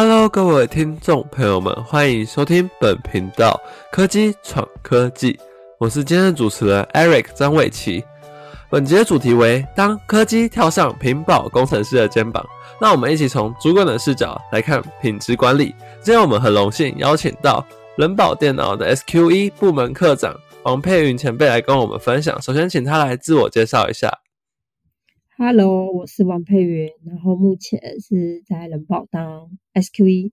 Hello，各位听众朋友们，欢迎收听本频道科技闯科技，我是今天的主持人 Eric 张伟奇。本节主题为当科技跳上屏保工程师的肩膀，让我们一起从主管的视角来看品质管理。今天我们很荣幸邀请到人保电脑的 SQE 部门科长王佩云前辈来跟我们分享。首先，请他来自我介绍一下。Hello，我是王佩云，然后目前是在人保当 SQE。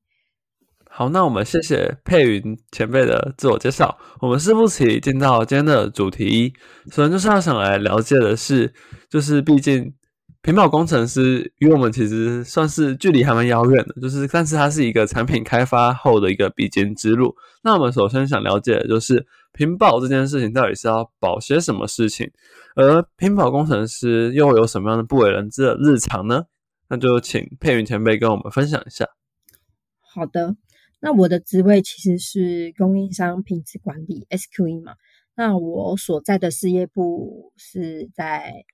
好，那我们谢谢佩云前辈的自我介绍。我们事不宜迟，进到今天的主题。首先就是要想来了解的是，就是毕竟屏保工程师与我们其实算是距离还蛮遥远的，就是但是它是一个产品开发后的一个必经之路。那我们首先想了解的就是屏保这件事情到底是要保些什么事情？而屏保工程师又有什么样的不为人知的日常呢？那就请佩云前辈跟我们分享一下。好的，那我的职位其实是供应商品质管理 SQE 嘛。那我所在的事业部是在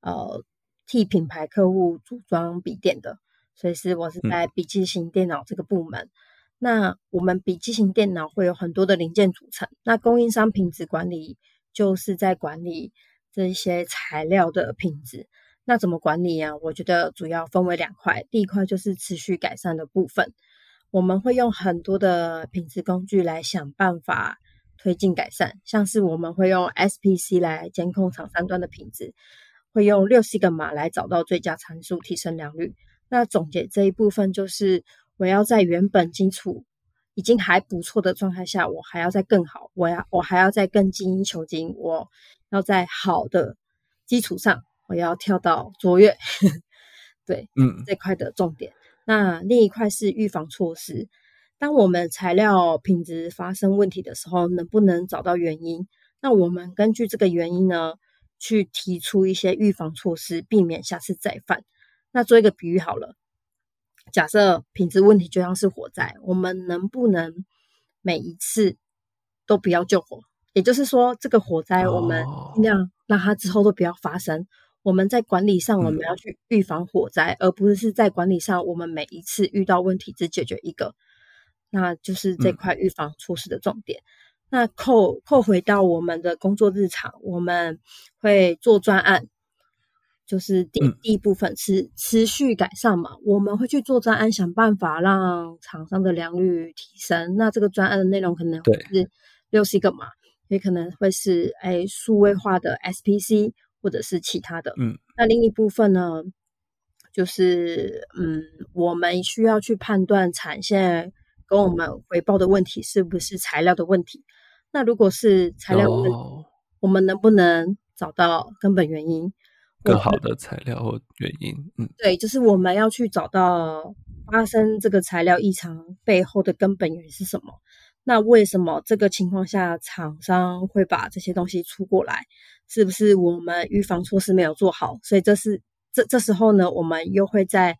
呃替品牌客户组装笔电的，所以是我是在笔记型电脑这个部门。那我们笔记型电脑会有很多的零件组成，那供应商品质管理就是在管理。这些材料的品质，那怎么管理啊？我觉得主要分为两块，第一块就是持续改善的部分，我们会用很多的品质工具来想办法推进改善，像是我们会用 SPC 来监控厂商端的品质，会用六西格码来找到最佳参数，提升良率。那总结这一部分就是，我要在原本基础已经还不错的状态下，我还要再更好，我要我还要再更精益求精，我。要在好的基础上，我要跳到卓越，对，嗯，这块的重点。那另一块是预防措施。当我们材料品质发生问题的时候，能不能找到原因？那我们根据这个原因呢，去提出一些预防措施，避免下次再犯。那做一个比喻好了，假设品质问题就像是火灾，我们能不能每一次都不要救火？也就是说，这个火灾我们尽量让它之后都不要发生。我们在管理上，我们要去预防火灾，而不是在管理上，我们每一次遇到问题只解决一个，那就是这块预防措施的重点。那扣扣回到我们的工作日常，我们会做专案，就是第第一部分是持续改善嘛，我们会去做专案，想办法让厂商的良率提升。那这个专案的内容可能会是六十个嘛。也可能会是哎数位化的 SPC 或者是其他的，嗯，那另一部分呢，就是嗯，我们需要去判断产线跟我们回报的问题是不是材料的问题。那如果是材料问题，我们能不能找到根本原因？更好的材料或原因，嗯，对，就是我们要去找到发生这个材料异常背后的根本原因是什么。那为什么这个情况下厂商会把这些东西出过来？是不是我们预防措施没有做好？所以这是这这时候呢，我们又会再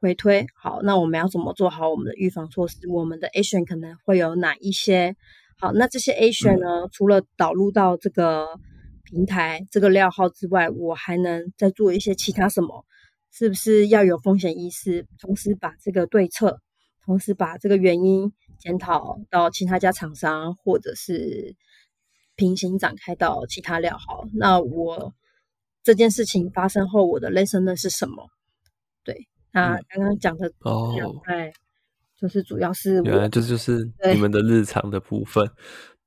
回推。好，那我们要怎么做好我们的预防措施？我们的 A 选可能会有哪一些？好，那这些 A 选呢，除了导入到这个平台这个料号之外，我还能再做一些其他什么？是不是要有风险意识，同时把这个对策，同时把这个原因？检讨到其他家厂商，或者是平行展开到其他料号。那我这件事情发生后，我的 lesson 呢是什么？对，那刚刚讲的哦，哎，就是主要是原来这就是你们的日常的部分。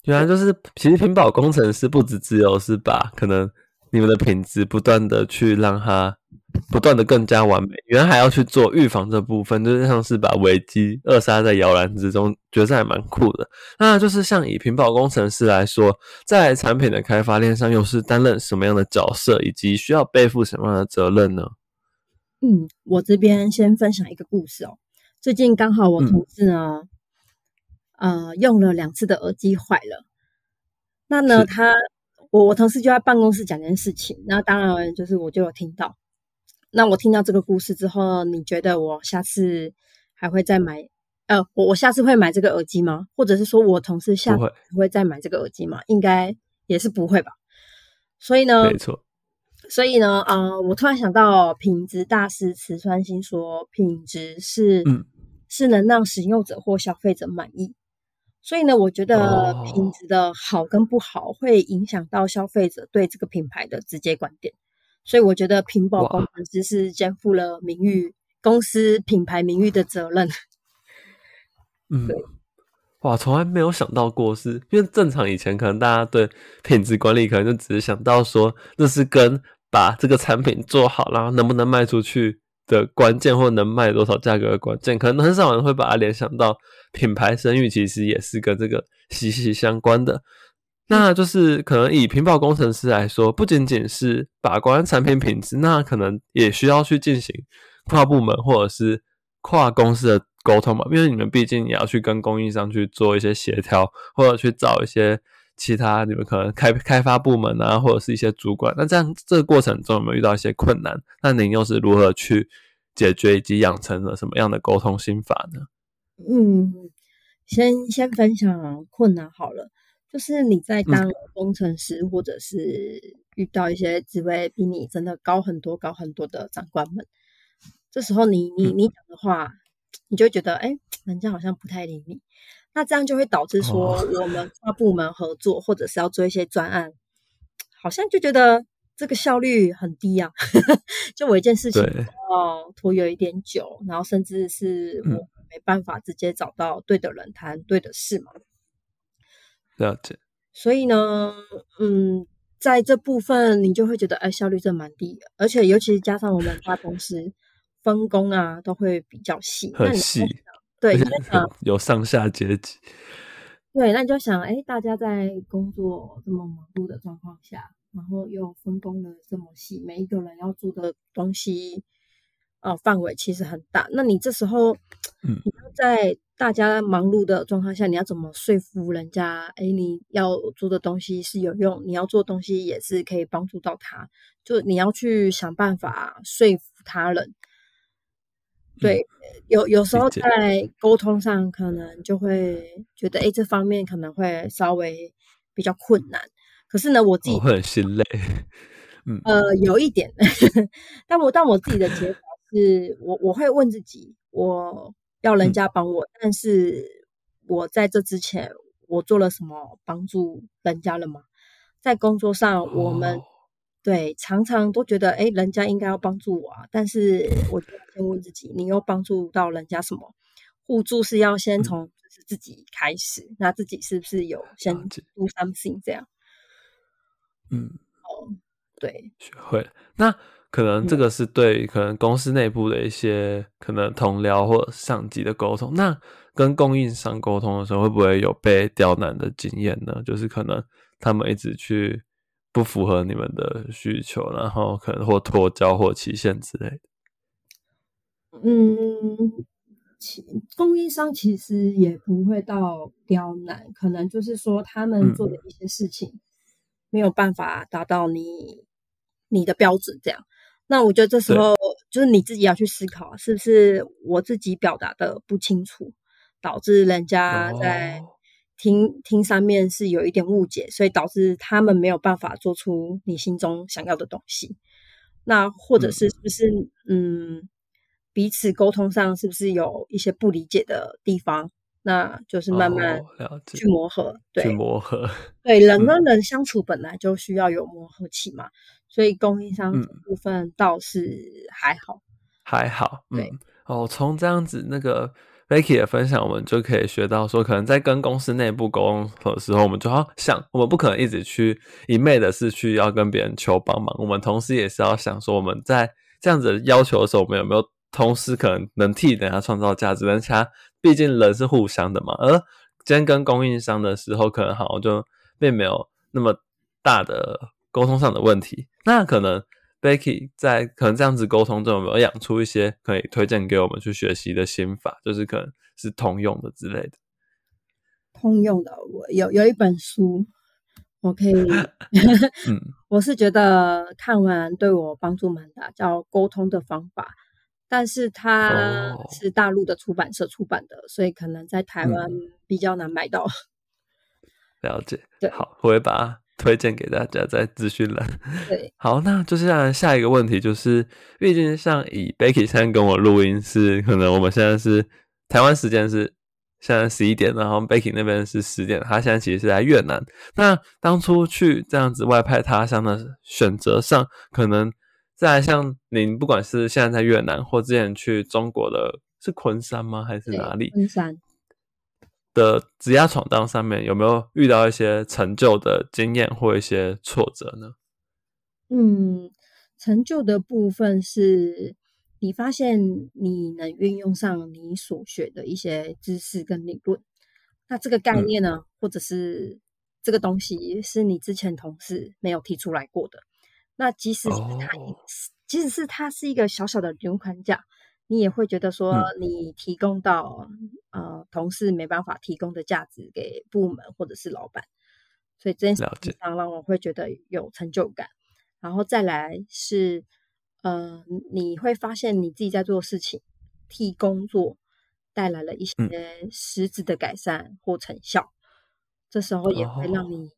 原来就是其实屏保工程师不止只有是把可能你们的品质不断的去让它。不断的更加完美，原来还要去做预防这部分，就是像是把危机扼杀在摇篮之中，觉得还蛮酷的。那就是像以屏保工程师来说，在产品的开发链上又是担任什么样的角色，以及需要背负什么样的责任呢？嗯，我这边先分享一个故事哦。最近刚好我同事呢，呃，用了两次的耳机坏了。那呢，他我我同事就在办公室讲这件事情，那当然就是我就有听到。那我听到这个故事之后，你觉得我下次还会再买？呃，我我下次会买这个耳机吗？或者是说我同事下次会再买这个耳机吗？应该也是不会吧。所以呢，没错。所以呢，呃，我突然想到品质大师池川新说，品质是是能让使用者或消费者满意。所以呢，我觉得哦品质的好跟不好会影响到消费者对这个品牌的直接观点。所以我觉得屏保哇工程师是肩负了名誉公司品牌名誉的责任。嗯，哇，从来没有想到过是，因为正常以前可能大家对品质管理可能就只是想到说，那是跟把这个产品做好，然后能不能卖出去的关键，或能卖多少价格的关键，可能很少人会把它联想到品牌声誉其实也是跟这个息息相关的。那就是可能以屏保工程师来说，不仅仅是把关产品品质，那可能也需要去进行跨部门或者是跨公司的沟通嘛，因为你们毕竟也要去跟供应商去做一些协调，或者去找一些其他你们可能开开发部门啊，或者是一些主管。那这样这个过程中有没有遇到一些困难？那您又是如何去解决，以及养成了什么样的沟通心法呢？嗯，先先分享困难好了，就是你在当工程师，或者是遇到一些职位比你真的高很多、高很多的长官们，这时候你你你讲的话，你就会觉得，哎，人家好像不太理你。那这样就会导致说，哦我们跨部门合作，或者是要做一些专案，好像就觉得这个效率很低啊。就我一件事情对。要拖有一点久，然后甚至是嗯。我没办法直接找到对的人谈对的事嘛。了解，所以呢，嗯，在这部分你就会觉得，哎，效率真蛮低的，而且尤其是加上我们大公司分工啊，都会比较细，对，你就想有上下阶级。对，那你就想，哎，大家在工作这么忙碌的状况下，然后又分工的这么细，每一个人要做的东西，呃，范围其实很大。那你这时候，嗯你要在大家忙碌的状况下，你要怎么说服人家？哎，你要做的东西是有用，你要做的东西也是可以帮助到他，就你要去想办法说服他人。对，有有时候在沟通上可能就会觉得，哎，这方面可能会稍微比较困难。可是呢，我自己、我会很心累。嗯，呃有一点，但我但我自己的结果是我我会问自己，我要人嗯家帮我，但是我在这之前我做了什么帮助人家了吗？在工作上，我们、哦对常常都觉得，哎，人家应该要帮助我啊，但是我先问自己，你又帮助到人家什么？互助是要先嗯从就是自己开始，那自己是不是有先 do something 这样？嗯，哦对，学会了。那可能这嗯个是对可能公司内部的一些可能同僚或者上级的沟通。那跟供应商沟通的时候，会不会有被刁难的经验呢？就是可能他们一直去不符合你们的需求，然后可能或脱交或期限之类的。嗯，其供应商其实也不会到刁难，可能就是说他们嗯做的一些事情没有办法达到你你的标准，这样。那我觉得这时候就是你自己要去思考，是不是我自己表达的不清楚，导致人家在哦听、听上面是有一点误解，所以导致他们没有办法做出你心中想要的东西。那或者是是不是嗯彼此沟通上是不是有一些不理解的地方？那就是慢慢去磨合，去对磨合。对，人嗯跟人相处本来就需要有磨合期嘛，所以供应商部分倒是还好。还好，嗯对，哦，从这样子那个 Becky 的分享，我们就可以学到说，可能在跟公司内部沟通的时候，我们就要想，我们不可能一直去一昧的是去要跟别人求帮忙，我们同时也是要想说，我们在这样子的要求的时候，我们有没有同时可能能替人家创造价值？人家毕竟人是互相的嘛，而今天跟供应商的时候，可能好像就并没有那么大的沟通上的问题，那可能。Becky 在可能这样子沟通中有没有养出一些可以推荐给我们去学习的心法，就是可能是通用的之类的。通用的，我有有一本书，我可以 嗯，我是觉得看完对我帮助蛮大，叫《沟通的方法》，但是它哦是大陆的出版社出版的，所以可能在台湾嗯比较难买到。了解。对好，我会把它推荐给大家在资讯栏。对，好，那就是下下一个问题，就是毕竟像以 Becky 现在跟我录音是，可能我们现在是台湾时间是现在十一点，然后 Becky 那边是十点，他现在其实是在越南。那当初去这样子外派他乡的选择上，可能在像您不管是现在在越南，或之前去中国的，是昆山吗？还是哪里？昆山。的职业闯荡上面有没有遇到一些成就的经验或一些挫折呢？嗯，成就的部分是你发现你能运用上你所学的一些知识跟理论，那这个概念呢，或者是这个东西是你之前同事没有提出来过的，那即使是他，即使是它是一个小小的流款价。你也会觉得说，你提供到呃同事没办法提供的价值给部门或者是老板，所以这件事上让我会觉得有成就感。然后再来是，呃，你会发现你自己在做事情，替工作带来了一些实质的改善或成效，这时候也会让你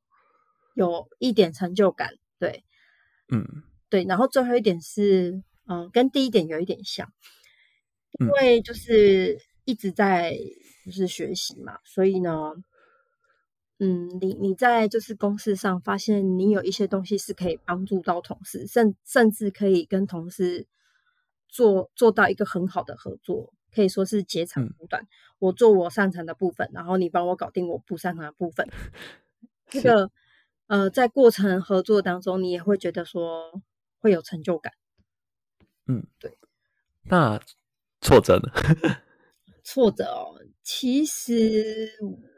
有一点成就感。对，嗯，对。然后最后一点是，嗯，跟第一点有一点像。因为就是一直在就是学习嘛，所以呢，嗯，你你在就是公司上发现你有一些东西是可以帮助到同事，甚甚至可以跟同事做做到一个很好的合作，可以说是截长补短。我做我擅长的部分，然后你帮我搞定我不擅长的部分。这个呃，在过程合作当中，你也会觉得说会有成就感。嗯，对。那。挫折呢？挫折哦，其实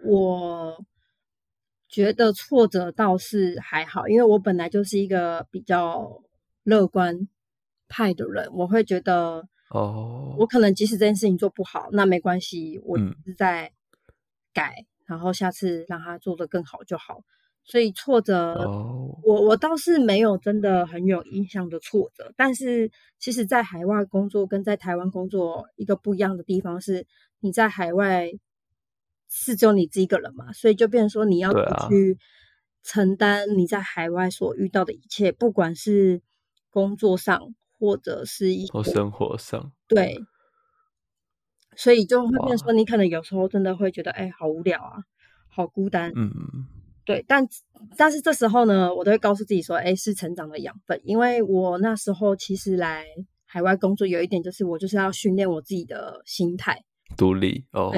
我觉得挫折倒是还好，因为我本来就是一个比较乐观派的人，我会觉得哦，我可能即使这件事情做不好，那没关系，我是在改，然后下次让他做的更好就好。所以挫折，我我倒是没有真的很有印象的挫折。但是，其实，在海外工作跟在台湾工作一个不一样的地方是，你在海外是只有你自己一个人嘛，所以就变成说你要去承担你在海外所遇到的一切，不管是工作上或者是一或生活上，对。所以就会变说，你可能有时候真的会觉得，哎，好无聊啊，好孤单，嗯。对，但但是这时候呢，我都会告诉自己说，哎，是成长的养分。因为我那时候其实来海外工作，有一点就是我就是要训练我自己的心态，独立哦，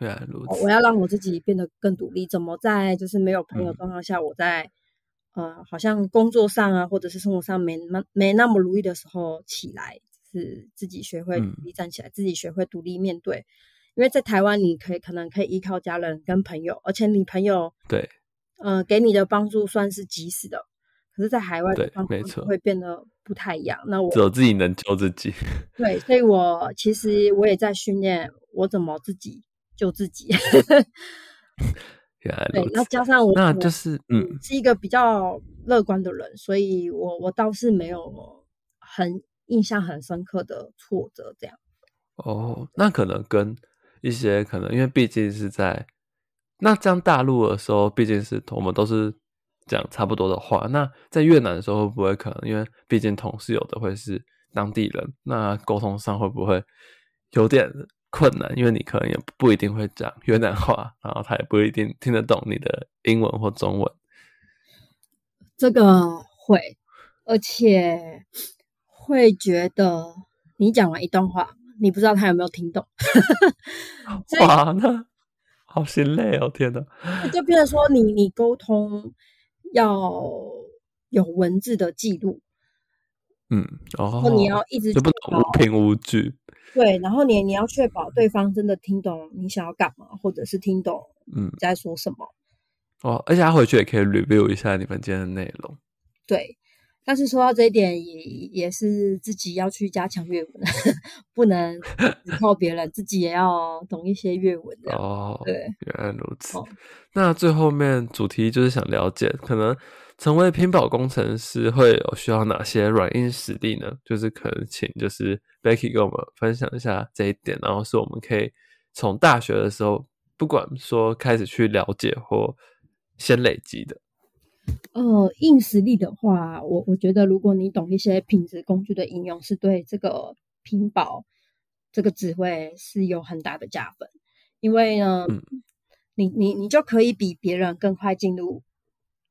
原来如此。我要让我自己变得更独立。怎么在就是没有朋友状况下，我在呃，好像工作上啊，或者是生活上没那没那么如意的时候起来，是自己学会独立站起来，自己学会独立面对。因为在台湾，你可以可能可以依靠家人跟朋友，而且你朋友对。呃，给你的帮助算是及时的，可是，在海外对，没错，会变得不太一样。那我只有自己能救自己。对，所以我其实我也在训练我怎么自己救自己。原来对，那加上我，那就是嗯，是一个比较乐观的人，所以我我倒是没有很印象很深刻的挫折这样。哦，那可能跟一些可能，因为毕竟是在。那这样大陆的时候，毕竟是我们都是讲差不多的话。那在越南的时候，会不会可能因为毕竟同事有的会是当地人，那沟通上会不会有点困难？因为你可能也不一定会讲越南话，然后他也不一定听得懂你的英文或中文。这个会，而且会觉得你讲完一段话，你不知道他有没有听懂。哇，那。好心累哦！天哪，就变成说，你你沟通要有文字的记录，嗯，然后你要一直就不能无凭无据，对，然后你你要确保对方真的听懂你想要干嘛，或者是听懂嗯在说什么哦，而且他回去也可以 review 一下你们今天的内容，对。但是说到这一点，也也是自己要去加强粤文，不能只靠别人，自己也要懂一些粤文。哦，对，原来如此。那最后面主题就是想了解，可能成为拼保工程师会有需要哪些软硬实力呢？就是可能请就是 Becky 跟我们分享一下这一点，然后是我们可以从大学的时候，不管说开始去了解或先累积的。呃，硬实力的话，我我觉得如果你懂一些品质工具的应用，是对这个屏保这个职位是有很大的加分，因为呢，嗯。你你你就可以比别人更快进入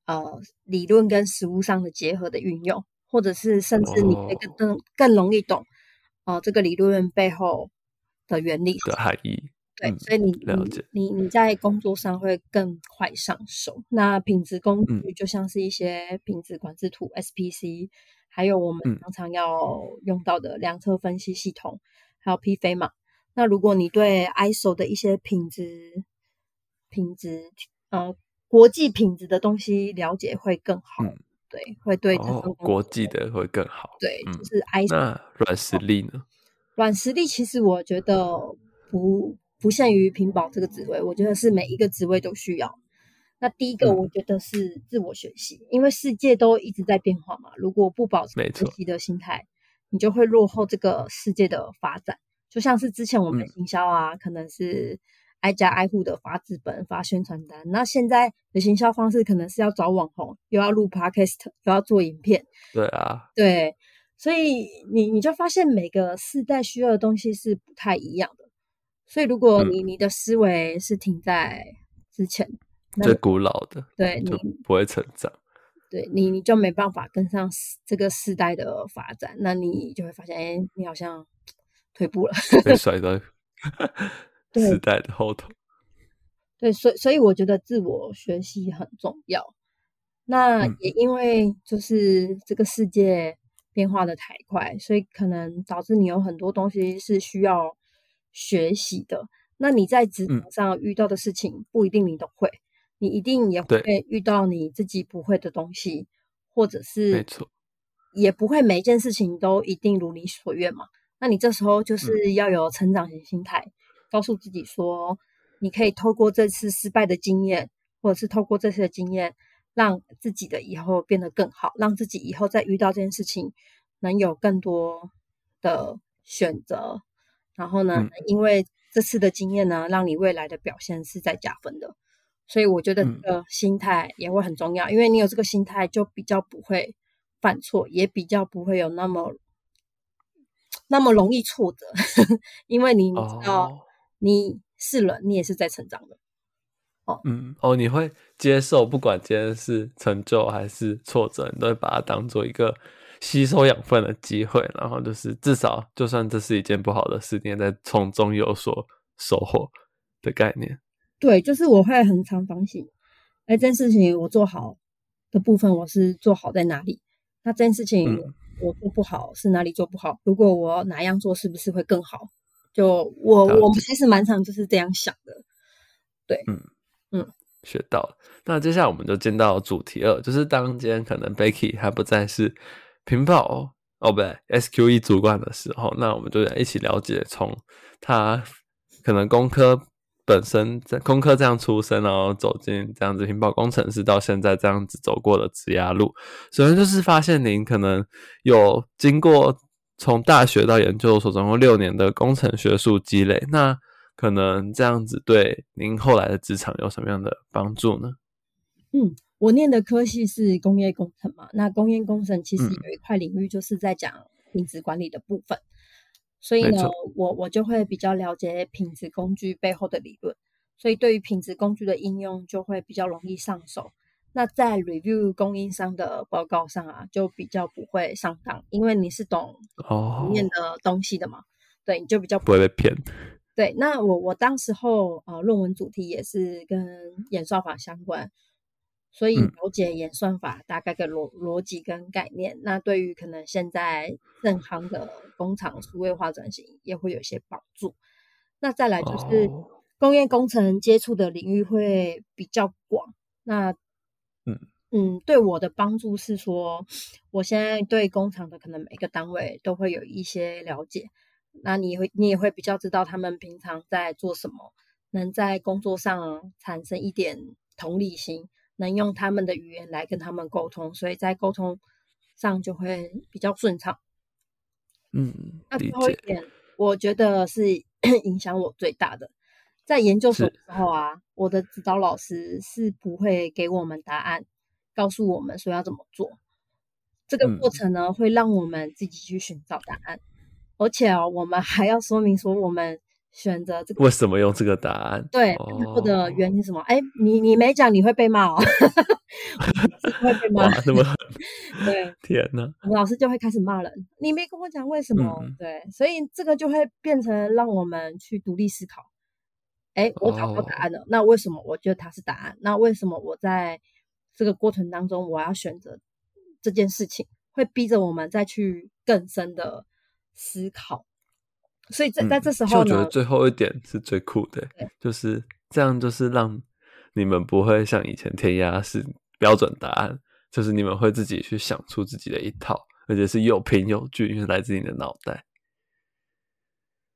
呃理论跟实物上的结合的运用，或者是甚至你可以更哦。更更容易懂呃这个理论背后的原理。是的含义，对，嗯所以你了解你你你在工作上会更快上手。那品质工嗯具就像是一些品质管制图 SPC，还有我们嗯常常要用到的量测分析系统，还有 P 飞嘛。那如果你对 ISO 的一些品质品质呃国际品质的东西了解会更好，嗯对，会对这份哦，国际的会更好。对，嗯就是 ISO 那软实力呢？软实力其实我觉得不不限于屏保这个职位，我觉得是每一个职位都需要。那第一个，嗯我觉得是自我学习，因为世界都一直在变化嘛。如果不保持没错学习的心态，你就会落后这个世界的发展。就像是之前我们嗯行销啊，可能是挨家挨户的发纸本、发宣传单，那现在的行销方式可能是要找网红，又要录 podcast，又要做影片，对啊，对，所以你你就发现每个世代需要的东西是不太一样的。所以如果你、你的思维是停在之前，最古老的对你不会成长。对你你就没办法跟上这个时代的发展，那你就会发现，哎，你好像退步了。被甩在 时代的后头。对，所以所以我觉得自我学习很重要。那嗯也因为就是这个世界变化的太快，所以可能导致你有很多东西是需要学习的。那你在职嗯场上遇到的事情不一定你都会，你一定也会遇到你自己不会的东西，或者是没是错，也不会每一件事情都一定如你所愿嘛。那你这时候就是要有成长型心态，告诉自己说，你可以透过这次失败的经验，或者是透过这次的经验，让自己的以后变得更好，让自己以后再遇到这件事情能有更多的选择。然后呢，嗯。因为这次的经验呢，让你未来的表现是在加分的。所以我觉得这嗯。个心态也会很重要，因为你有这个心态，就比较不会犯错，也比较不会有那么那么容易挫折，因为你你知道哦，你是人，你也是在成长的。哦。嗯，哦，你会接受，不管今天是成就还是挫折，你都会把它当做一个吸收养分的机会，然后就是至少，就算这是一件不好的事，你也在从中有所收获的概念。对，就是我会很常反省，哎，这件事情我做好的部分，我是做好在哪里？那这件事情嗯我做不好是哪里做不好？如果我哪样做，是不是会更好？就我了我其实蛮常就是这样想的。对，嗯嗯学到了。那接下来我们就进到主题二，就是当今天可能 Becky 还不再是屏保哦不对 SQE 主管的时候，那我们就一起了解从他可能工科本身在工科这样出身，然后走进这样子屏保工程师，到现在这样子走过的职涯路。首先就是发现您可能有经过从大学到研究所总共六年的工程学术积累，那可能这样子对您后来的职场有什么样的帮助呢？嗯，我念的科系是工业工程嘛，那工业工程其实嗯有一块领域就是在讲品质管理的部分，所以呢，我我就会比较了解品质工具背后的理论，所以对于品质工具的应用就会比较容易上手。那在 review 供应商的报告上啊，就比较不会上当，因为你是懂里哦，面的东西的嘛，对，你就比较不会被骗。对，那我我当时候呃，论文主题也是跟演算法相关，所以嗯。了解演算法大概的逻逻辑跟概念，那对于可能现在正行的工厂数位化转型也会有一些帮助。那再来就是哦。工业工程接触的领域会比较广，那嗯。嗯，对我的帮助是说，我现在对工厂的可能每个单位都会有一些了解，那你会你也会比较知道他们平常在做什么，能在工作上产生一点同理心，能用他们的语言来跟他们沟通，所以在沟通上就会比较顺畅。嗯，那。最后一点，我觉得是 影响我最大的，在研究所是的时候啊，我的指导老师是不会给我们答案，告诉我们说要怎么做。这个过嗯程呢，会让我们自己去寻找答案。而且哦，我们还要说明说我们选择这个为什么用这个答案？对，或者原因是什么？哎，你你没讲，你会被骂哦，会被骂，那么？对，天哪，老师就会开始骂人，你没跟我讲为什么？对，所以这个就会变成让我们去独立思考。哎，我找到答案了，那为什么我觉得它是答案？那为什么我在这个过程当中我要选择这件事情？会逼着我们再去更深的思考，所以在在这时候，我觉得最后一点是最酷的，就是这样，就是让你们不会像以前填鸭是标准答案，就是你们会自己去想出自己的一套，而且是有凭有据，因为来自你的脑袋。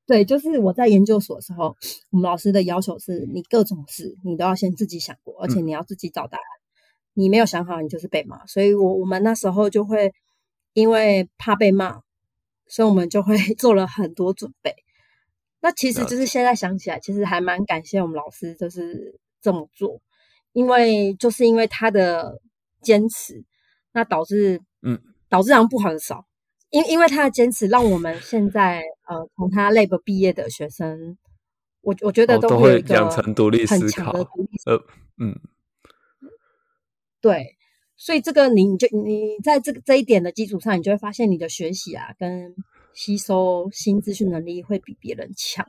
对，就是我在研究所的时候，我们老师的要求是你各种事你都要先自己想过，而且你要自己找答案，你没有想好，你就是被骂。所以我我们那时候就会。因为怕被骂，所以我们就会做了很多准备。那其实就是现在想起来，其实还蛮感谢我们老师，就是这么做。因为就是因为他的坚持，那导致嗯，导致让不好的少。因因为他的坚持，让我们现在呃，从他 lab 毕业的学生，我我觉得都会养成独立思考。呃，嗯，对。所以这个你你就你在这个这一点的基础上，你就会发现你的学习啊，跟吸收新资讯能力会比别人强。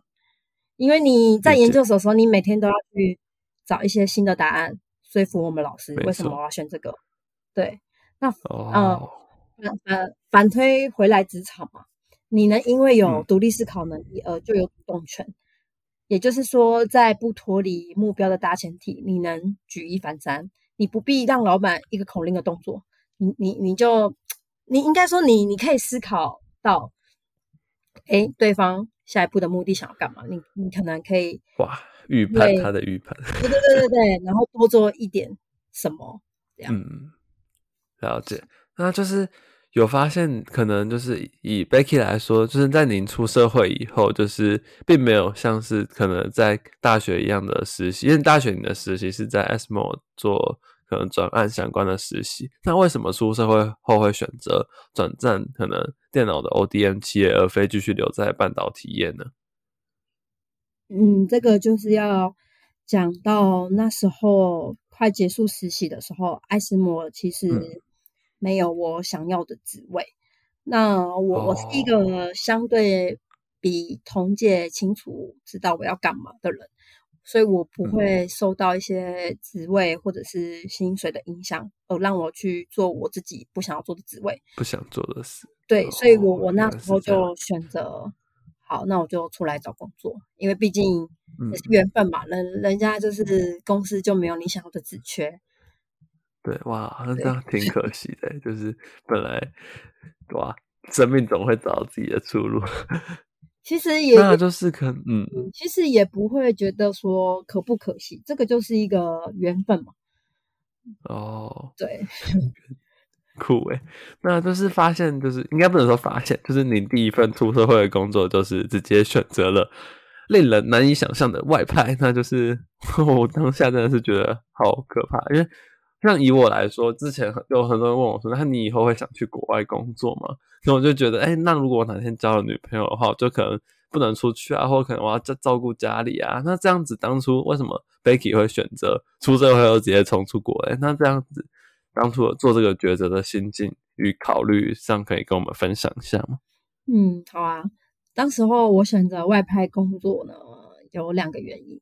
因为你在研究所的时候，你每天都要去找一些新的答案，说服我们老师为什么我要选这个。对，那呃反反反推回来职场嘛，你能因为有独立思考能力而就有主动权，也就是说，在不脱离目标的大前提，你能举一反三。你不必让老板一个口令的动作，你你你就你应该说你你可以思考到，哎，对方下一步的目的想要干嘛？你你可能可以哇预判他的预判，对对对对对，然后多做一点什么这样。嗯，了解，那就是。有发现，可能就是以 Becky 来说，就是在您出社会以后，就是并没有像是可能在大学一样的实习，因为大学你的实习是在 SMO 做可能转案相关的实习。那为什么出社会后会选择转战可能电脑的 ODM 企业，而非继续留在半导体业呢？嗯，这个就是要讲到那时候快结束实习的时候，艾斯摩其实。没有我想要的职位，那我我是一个相对比同届清楚知道我要干嘛的人，所以我不会受到一些职位或者是薪水的影响，而让我去做我自己不想要做的职位，不想做的事。对，所以我我那时候就选择，好，那我就出来找工作，因为毕竟也是缘分嘛，人人家就是公司就没有你想要的职缺。对，哇，那这样挺可惜的，就是本来哇，生命总会找到自己的出路。其实也，那就是可嗯，其实也不会觉得说可不可惜，这个就是一个缘分嘛。哦，对，酷诶，那就是发现，就是应该不能说发现，就是你第一份出社会的工作，就是直接选择了令人难以想象的外派，那就是 我当下真的是觉得好可怕，因为。像以我来说，之前有很多人问我说：“那你以后会想去国外工作吗？”那我就觉得，哎，那如果我哪天交了女朋友的话，就可能不能出去啊，或可能我要照照顾家里啊。那这样子，当初为什么 Becky 会选择出社会后直接冲出国？哎，那这样子，当初做这个抉择的心境与考虑上，可以跟我们分享一下吗？嗯，好啊。当时候我选择外派工作呢，有两个原因。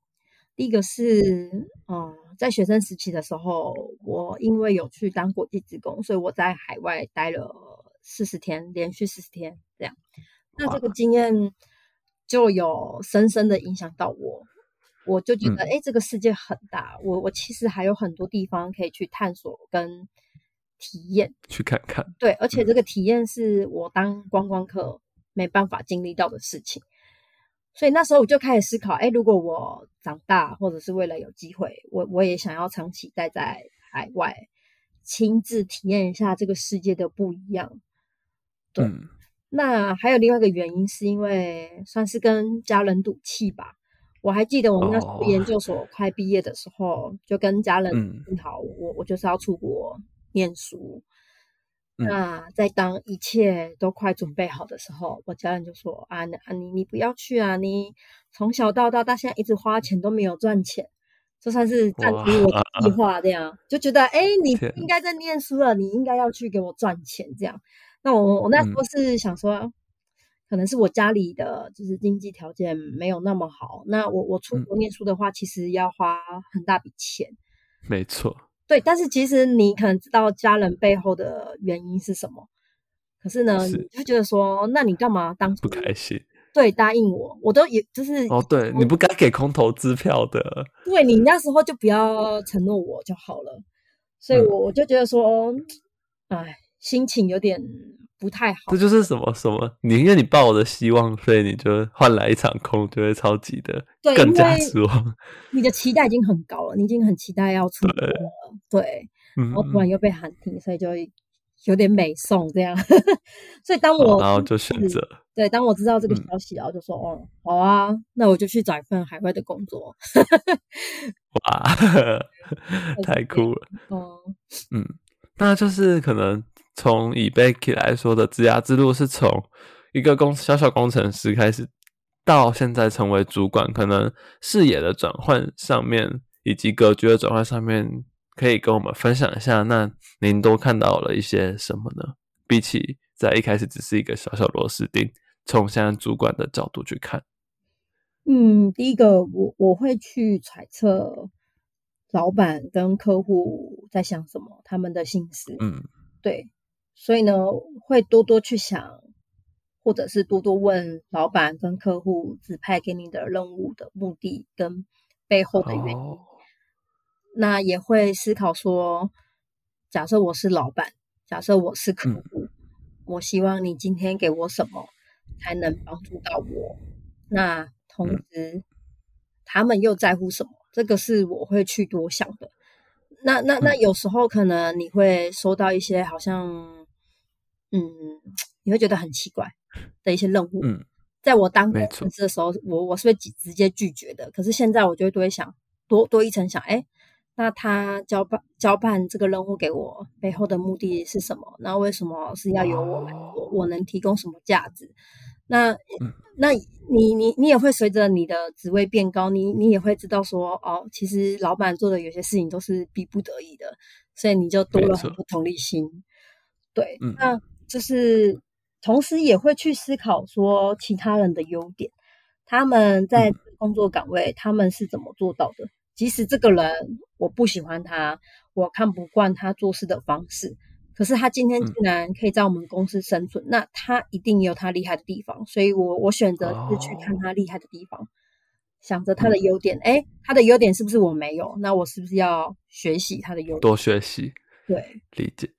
第一个是，嗯，在学生时期的时候，我因为有去当国际职工，所以我在海外待了四十天，连续四十天这样。那这个经验就有深深的影响到我，我就觉得，哎，这个世界很大，我我其实还有很多地方可以去探索跟体验，去看看。对，而且这个体验是我当观光客没办法经历到的事情。所以那时候我就开始思考，哎，如果我长大，或者是为了有机会，我我也想要长期待在海外，亲自体验一下这个世界的不一样。对，那还有另外一个原因，是因为算是跟家人赌气吧。我还记得我们那时候研究所快毕业的时候，就跟家人定好，我我就是要出国念书。那在当一切都快准备好的时候，我家人就说：“啊，啊你你不要去啊！你从小到大到现在一直花钱都没有赚钱，就算是暂停我的计划这样，就觉得哎，你应该在念书了，你应该要去给我赚钱这样。那我我那时候是想说，可能是我家里的就是经济条件没有那么好，那我我出国念书的话，其实要花很大笔钱。没错。”对，但是其实你可能知道家人背后的原因是什么，可是呢，你就觉得说，那你干嘛当初不开心？对，答应我，我都也就是哦，对，你不该给空头支票的。对你那时候就不要承诺我就好了，所以我我就觉得说，哎，心情有点。不太好，这就是什么什么？你因为你抱我的希望，所以你就换来一场空，就会超级的更加失望。你的期待已经很高了，你已经很期待要出国了，对，然后突然又被喊停，所以就有点美送这样。所以当我然后就选择对，当我知道这个消息，然后就说哦，好啊，那我就去找一份海外的工作。哇，太酷了！哦，嗯，那就是可能。从以 Becky 来说的职涯之路，是从一个工小小工程师开始，到现在成为主管，可能视野的转换上面，以及格局的转换上面，可以跟我们分享一下。那您都看到了一些什么呢？比起在一开始只是一个小小螺丝钉，从现在主管的角度去看，嗯，第一个，我我会去揣测老板跟客户在想什么，他们的心思，嗯，对。所以呢，会多多去想，或者是多多问老板跟客户指派给你的任务的目的跟背后的原因。那也会思考说，假设我是老板，假设我是客户，我希望你今天给我什么才能帮助到我？那同时，他们又在乎什么？这个是我会去多想的。那那那有时候可能你会收到一些好像。嗯，你会觉得很奇怪的一些任务。嗯，在我当工程师的时候，我我是会直直接拒绝的。可是现在，我就会多会想，多多一层想，哎，那他交办交办这个任务给我背后的目的是什么？那为什么是要由我来做？我能提供什么价值？那那你你你也会随着你的职位变高，你你也会知道说，哦，其实老板做的有些事情都是逼不得已的，所以你就多了很多同理心。对，那。就是同时也会去思考说其他人的优点，他们在工作岗位他们是怎么做到的？即使这个人我不喜欢他，我看不惯他做事的方式，可是他今天竟然可以在我们公司生存，那他一定有他厉害的地方，所以我我选择是去看他厉害的地方，想着他的优点，哎，他的优点是不是我没有？那我是不是要学习他的优点？多学习，对，理解，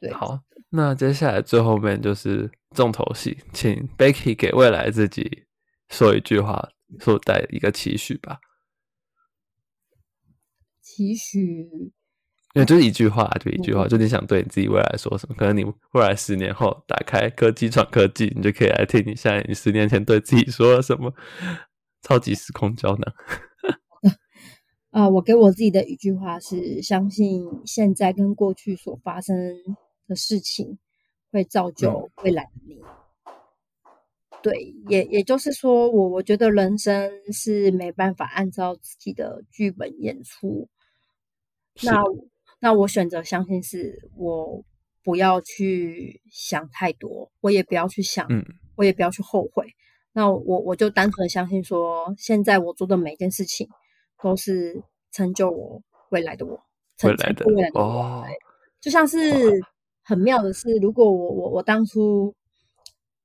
对，好。那接下来最后面就是重头戏，请 Becky 给未来自己说一句话，说带一个期许吧。期许，因为就是一句话，就一句话，就你想对你自己未来说什么？可能你未来十年后打开科技闯科技，你就可以来听你现在你十年前对自己说了什么。超级时空胶囊。啊，我给我自己的一句话是：相信现在跟过去所发生。的事情会造就未来的你。对，也也就是说，我我觉得人生是没办法按照自己的剧本演出。那那我选择相信，是我不要去想太多，我也不要去想，我也不要去后悔。那我我就单纯相信，说现在我做的每一件事情都是成就我未来的我，未来的未来的我，就像是。很妙的是，如果我我我当初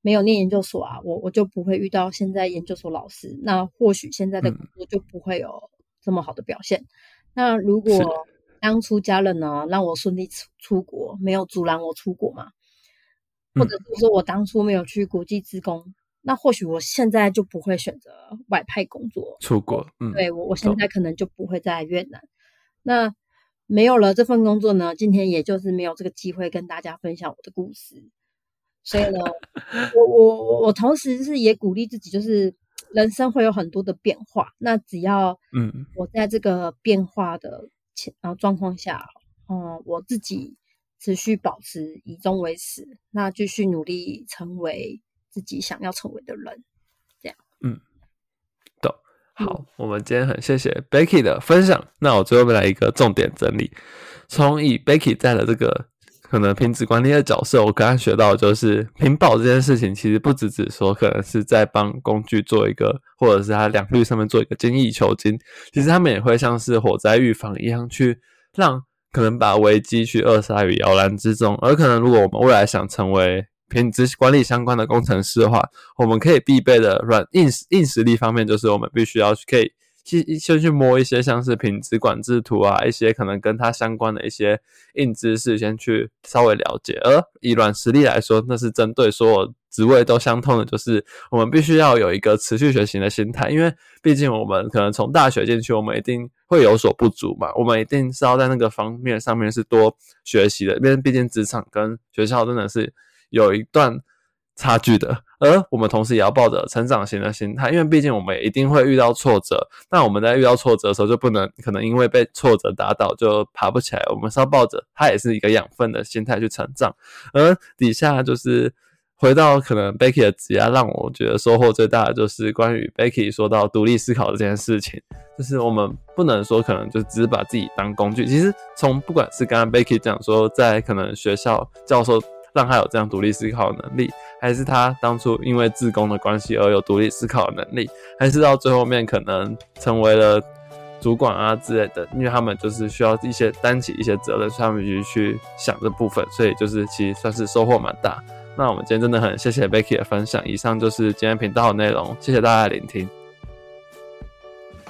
没有念研究所啊，我我就不会遇到现在研究所老师，那或许现在的工作就不会有这么好的表现。那如果当初家人呢让我顺利出出国，没有阻拦我出国嘛，或者是说我当初没有去国际职工，那或许我现在就不会选择外派工作出国。嗯，对我我现在可能就不会在越南。那没有了这份工作呢，今天也就是没有这个机会跟大家分享我的故事。所以呢，我我我我同时是也鼓励自己，就是人生会有很多的变化。那只要嗯，我在这个变化的前啊状况下，嗯，我自己持续保持以终为始，那继续努力成为自己想要成为的人。这样，嗯，懂。好，我们今天很谢谢 Becky 的分享。那我最后来一个重点整理，从以 Becky 在的这个。可能品质管理的角色，我刚刚学到就是屏保这件事情，其实不只只说可能是在帮工具做一个，或者是它良率上面做一个精益求精，其实他们也会像是火灾预防一样，去让可能把危机去扼杀于摇篮之中。而可能如果我们未来想成为品质管理相关的工程师的话，我们可以必备的软硬硬实力方面，就是我们必须要去可以。先先去摸一些像是品质管制图啊，一些可能跟它相关的一些硬知识，先去稍微了解。而以软实力来说，那是针对所有职位都相通的，就是我们必须要有一个持续学习的心态。因为毕竟我们可能从大学进去，我们一定会有所不足嘛，我们一定是要在那个方面上面是多学习的。因为毕竟职场跟学校真的是有一段。差距的，而我们同时也要抱着成长型的心态，因为毕竟我们也一定会遇到挫折。那我们在遇到挫折的时候，就不能可能因为被挫折打倒就爬不起来。我们是要抱着它也是一个养分的心态去成长。而底下就是回到可能 Becky 的职业，让我觉得收获最大的就是关于 Becky 说到独立思考这件事情，就是我们不能说可能就只是把自己当工具。其实从不管是刚刚 Becky 讲说，在可能学校教授。让他有这样独立思考的能力，还是他当初因为自宫的关系而有独立思考的能力，还是到最后面可能成为了主管啊之类的？因为他们就是需要一些担起一些责任，所以他们就去想这部分，所以就是其实算是收获蛮大。那我们今天真的很谢谢 Becky 的分享，以上就是今天频道的内容，谢谢大家的聆听。